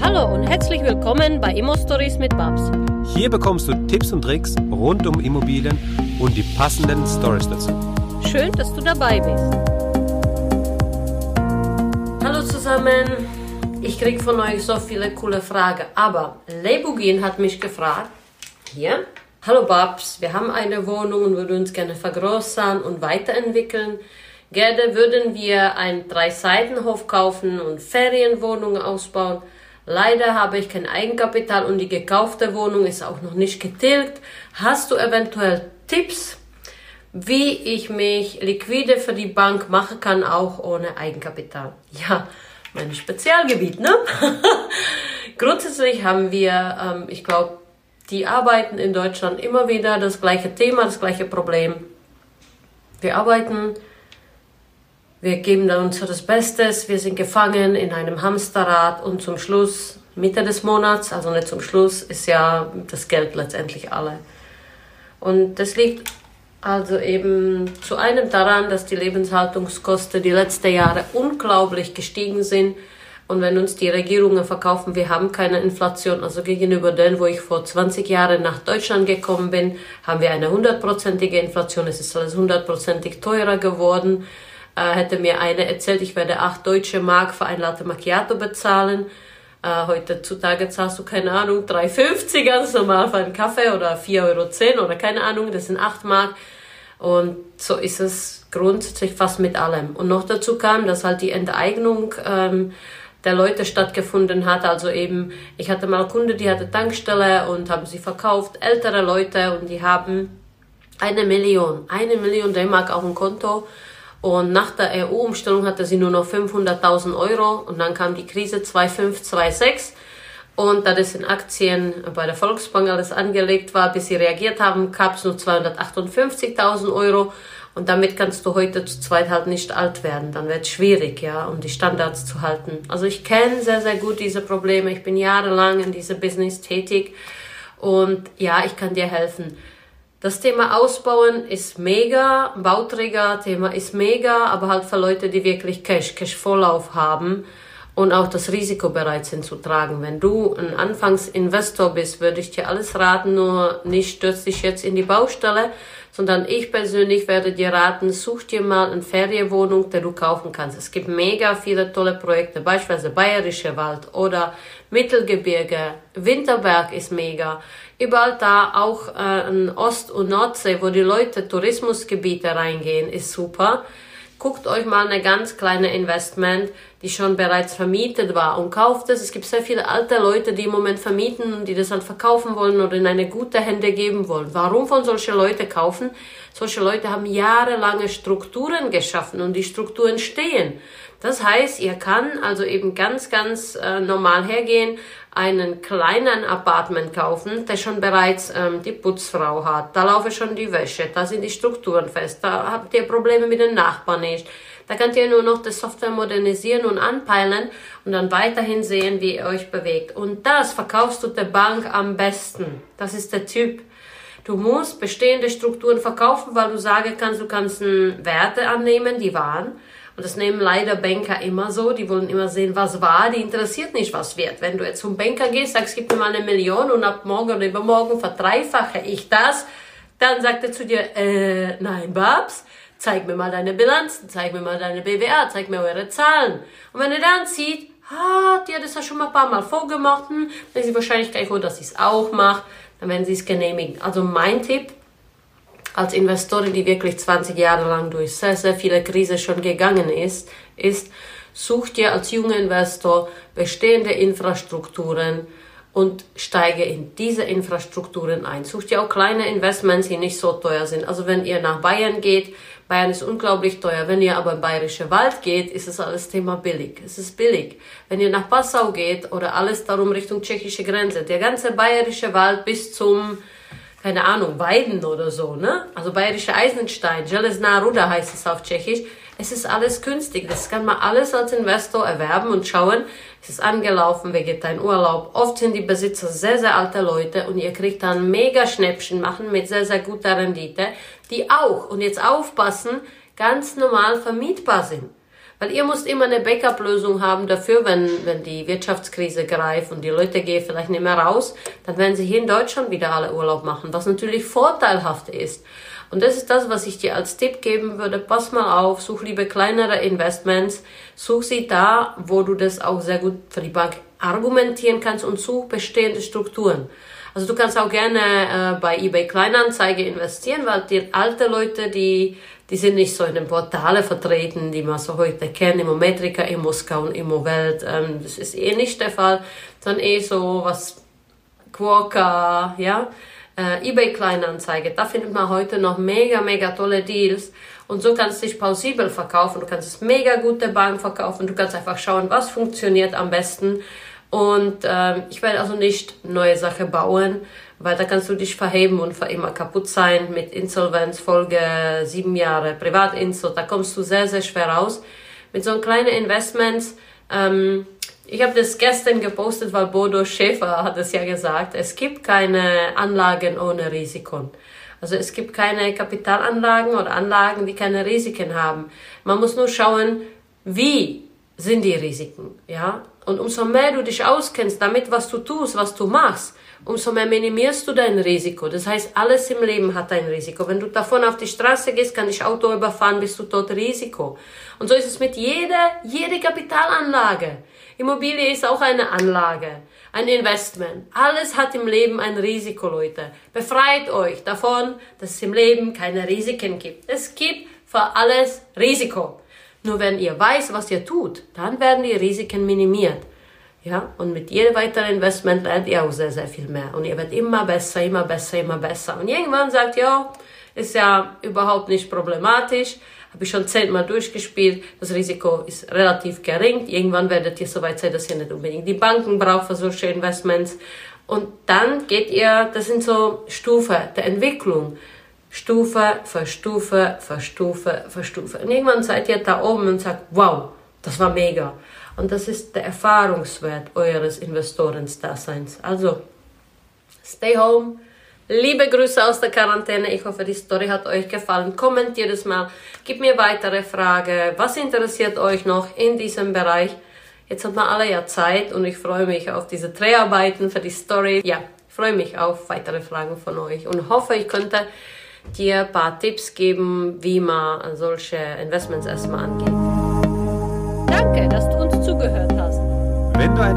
Hallo und herzlich willkommen bei Immo Stories mit Babs. Hier bekommst du Tipps und Tricks rund um Immobilien und die passenden Stories dazu. Schön, dass du dabei bist. Hallo zusammen. Ich krieg von euch so viele coole Fragen, aber Lebugin hat mich gefragt, hier, hallo Babs, wir haben eine Wohnung und würden uns gerne vergrößern und weiterentwickeln. Gerne würden wir einen Drei-Seitenhof kaufen und Ferienwohnungen ausbauen. Leider habe ich kein Eigenkapital und die gekaufte Wohnung ist auch noch nicht getilgt. Hast du eventuell Tipps, wie ich mich liquide für die Bank machen kann, auch ohne Eigenkapital? Ja, mein Spezialgebiet, ne? Grundsätzlich haben wir, ähm, ich glaube, die arbeiten in Deutschland immer wieder das gleiche Thema, das gleiche Problem. Wir arbeiten wir geben da unser das Bestes, wir sind gefangen in einem Hamsterrad und zum Schluss, Mitte des Monats, also nicht zum Schluss, ist ja das Geld letztendlich alle. Und das liegt also eben zu einem daran, dass die Lebenshaltungskosten die letzten Jahre unglaublich gestiegen sind. Und wenn uns die Regierungen verkaufen, wir haben keine Inflation, also gegenüber denen, wo ich vor 20 Jahren nach Deutschland gekommen bin, haben wir eine hundertprozentige Inflation. Es ist alles hundertprozentig teurer geworden äh, hätte mir eine erzählt, ich werde acht deutsche Mark für ein Latte Macchiato bezahlen. Äh, heutzutage zahlst du, keine Ahnung, 3,50 ganz normal für einen Kaffee oder 4,10 Euro oder keine Ahnung, das sind acht Mark. Und so ist es grundsätzlich fast mit allem. Und noch dazu kam, dass halt die Enteignung ähm, der Leute stattgefunden hat. Also eben, ich hatte mal Kunde, die hatte Tankstelle und haben sie verkauft, ältere Leute und die haben eine Million, eine Million D-Mark auf dem Konto und nach der EU-Umstellung hatte sie nur noch 500.000 Euro und dann kam die Krise 2005, 2006. Und da das in Aktien bei der Volksbank alles angelegt war, bis sie reagiert haben, gab es nur 258.000 Euro. Und damit kannst du heute zu zweit halt nicht alt werden. Dann wird es schwierig, ja, um die Standards zu halten. Also ich kenne sehr, sehr gut diese Probleme. Ich bin jahrelang in diesem Business tätig. Und ja, ich kann dir helfen. Das Thema Ausbauen ist mega, Bauträger-Thema ist mega, aber halt für Leute, die wirklich Cash, Cash-Vorlauf haben und auch das Risiko bereit sind zu tragen. Wenn du ein Anfangsinvestor bist, würde ich dir alles raten, nur nicht stürz dich jetzt in die Baustelle, sondern ich persönlich werde dir raten, such dir mal eine Ferienwohnung, die du kaufen kannst. Es gibt mega viele tolle Projekte, beispielsweise Bayerische Wald oder Mittelgebirge, Winterberg ist mega. Überall da auch äh, in Ost- und Nordsee, wo die Leute Tourismusgebiete reingehen, ist super. Guckt euch mal eine ganz kleine Investment, die schon bereits vermietet war und kauft es. Es gibt sehr viele alte Leute, die im Moment vermieten und die das dann verkaufen wollen oder in eine gute Hände geben wollen. Warum von solche Leute kaufen? Solche Leute haben jahrelange Strukturen geschaffen und die Strukturen stehen. Das heißt, ihr kann also eben ganz, ganz äh, normal hergehen, einen kleinen Apartment kaufen, der schon bereits ähm, die Putzfrau hat. Da laufe schon die Wäsche, da sind die Strukturen fest, da habt ihr Probleme mit den Nachbarn nicht. Da könnt ihr nur noch die Software modernisieren und anpeilen und dann weiterhin sehen, wie ihr euch bewegt. Und das verkaufst du der Bank am besten. Das ist der Typ. Du musst bestehende Strukturen verkaufen, weil du sagen kannst, du kannst Werte annehmen, die waren und das nehmen leider Banker immer so. Die wollen immer sehen, was war. Die interessiert nicht, was wird. Wenn du jetzt zum Banker gehst, sagst, gib mir mal eine Million und ab morgen oder übermorgen verdreifache ich das, dann sagt er zu dir, äh, nein, Babs, zeig mir mal deine Bilanzen, zeig mir mal deine BWA, zeig mir eure Zahlen. Und wenn er dann sieht, ah, die hat das ja schon mal ein paar Mal vorgemacht, hm, dann ist die Wahrscheinlichkeit hoch, dass sie es auch macht, dann werden sie es genehmigen. Also mein Tipp, als Investorin, die wirklich 20 Jahre lang durch sehr, sehr viele Krisen schon gegangen ist, ist, such dir als junger Investor bestehende Infrastrukturen und steige in diese Infrastrukturen ein. Such dir auch kleine Investments, die nicht so teuer sind. Also wenn ihr nach Bayern geht, Bayern ist unglaublich teuer. Wenn ihr aber in Bayerische Wald geht, ist es alles Thema billig. Es ist billig. Wenn ihr nach Passau geht oder alles darum Richtung tschechische Grenze, der ganze Bayerische Wald bis zum keine Ahnung, Weiden oder so, ne? Also bayerische Eisenstein, Železná Ruda heißt es auf Tschechisch. Es ist alles günstig. Das kann man alles als Investor erwerben und schauen, es ist angelaufen, wer geht ein Urlaub. Oft sind die Besitzer sehr, sehr alte Leute und ihr kriegt dann mega Schnäppchen machen mit sehr, sehr guter Rendite, die auch, und jetzt aufpassen, ganz normal vermietbar sind. Weil ihr müsst immer eine Backup-Lösung haben dafür, wenn, wenn die Wirtschaftskrise greift und die Leute gehen vielleicht nicht mehr raus, dann werden sie hier in Deutschland wieder alle Urlaub machen, was natürlich vorteilhaft ist. Und das ist das, was ich dir als Tipp geben würde. Pass mal auf, such lieber kleinere Investments, such sie da, wo du das auch sehr gut für die Bank argumentieren kannst und such bestehende Strukturen. Also du kannst auch gerne äh, bei eBay Kleinanzeige investieren, weil die alte Leute, die, die sind nicht so in den Portale vertreten, die man so heute kennt, Immometrika, Immo-Scout und Immowelt. Ähm, das ist eh nicht der Fall, sondern eh so was Quokka, ja äh, eBay Kleinanzeige. Da findet man heute noch mega, mega tolle Deals. Und so kannst du dich plausibel verkaufen. Du kannst es mega gute Bank verkaufen. Du kannst einfach schauen, was funktioniert am besten. Und ähm, ich werde also nicht neue Sachen bauen, weil da kannst du dich verheben und für immer kaputt sein mit Insolvenz, Folge sieben Jahre Privatinsel. Da kommst du sehr, sehr schwer raus. Mit so kleinen Investments ähm, ich habe das gestern gepostet, weil Bodo Schäfer hat es ja gesagt, es gibt keine Anlagen ohne Risiken. Also es gibt keine Kapitalanlagen oder Anlagen, die keine Risiken haben. Man muss nur schauen, wie sind die Risiken, ja? Und umso mehr du dich auskennst damit, was du tust, was du machst, umso mehr minimierst du dein Risiko. Das heißt, alles im Leben hat ein Risiko. Wenn du davon auf die Straße gehst, kann dich Auto überfahren, bist du tot Risiko. Und so ist es mit jeder, jede Kapitalanlage. Immobilie ist auch eine Anlage, ein Investment. Alles hat im Leben ein Risiko, Leute. Befreit euch davon, dass es im Leben keine Risiken gibt. Es gibt für alles Risiko. Nur wenn ihr weiß, was ihr tut, dann werden die Risiken minimiert. Ja, und mit jedem weiteren Investment lernt ihr auch sehr, sehr viel mehr. Und ihr werdet immer besser, immer besser, immer besser. Und irgendwann sagt, ja, ist ja überhaupt nicht problematisch habe ich schon zehnmal durchgespielt. Das Risiko ist relativ gering. Irgendwann werdet ihr soweit sein, dass ihr nicht unbedingt die Banken braucht für solche Investments. Und dann geht ihr, das sind so Stufen der Entwicklung. Stufe für Stufe für Stufe für Stufe. Und irgendwann seid ihr da oben und sagt, wow, das war mega. Und das ist der Erfahrungswert eures Investorendaseins. Also, stay home, Liebe Grüße aus der Quarantäne. Ich hoffe, die Story hat euch gefallen. Kommentiert es mal. Gebt mir weitere Fragen. Was interessiert euch noch in diesem Bereich? Jetzt hat man alle ja Zeit und ich freue mich auf diese Dreharbeiten für die Story. Ja, ich freue mich auf weitere Fragen von euch und hoffe, ich könnte dir ein paar Tipps geben, wie man solche Investments erstmal angeht.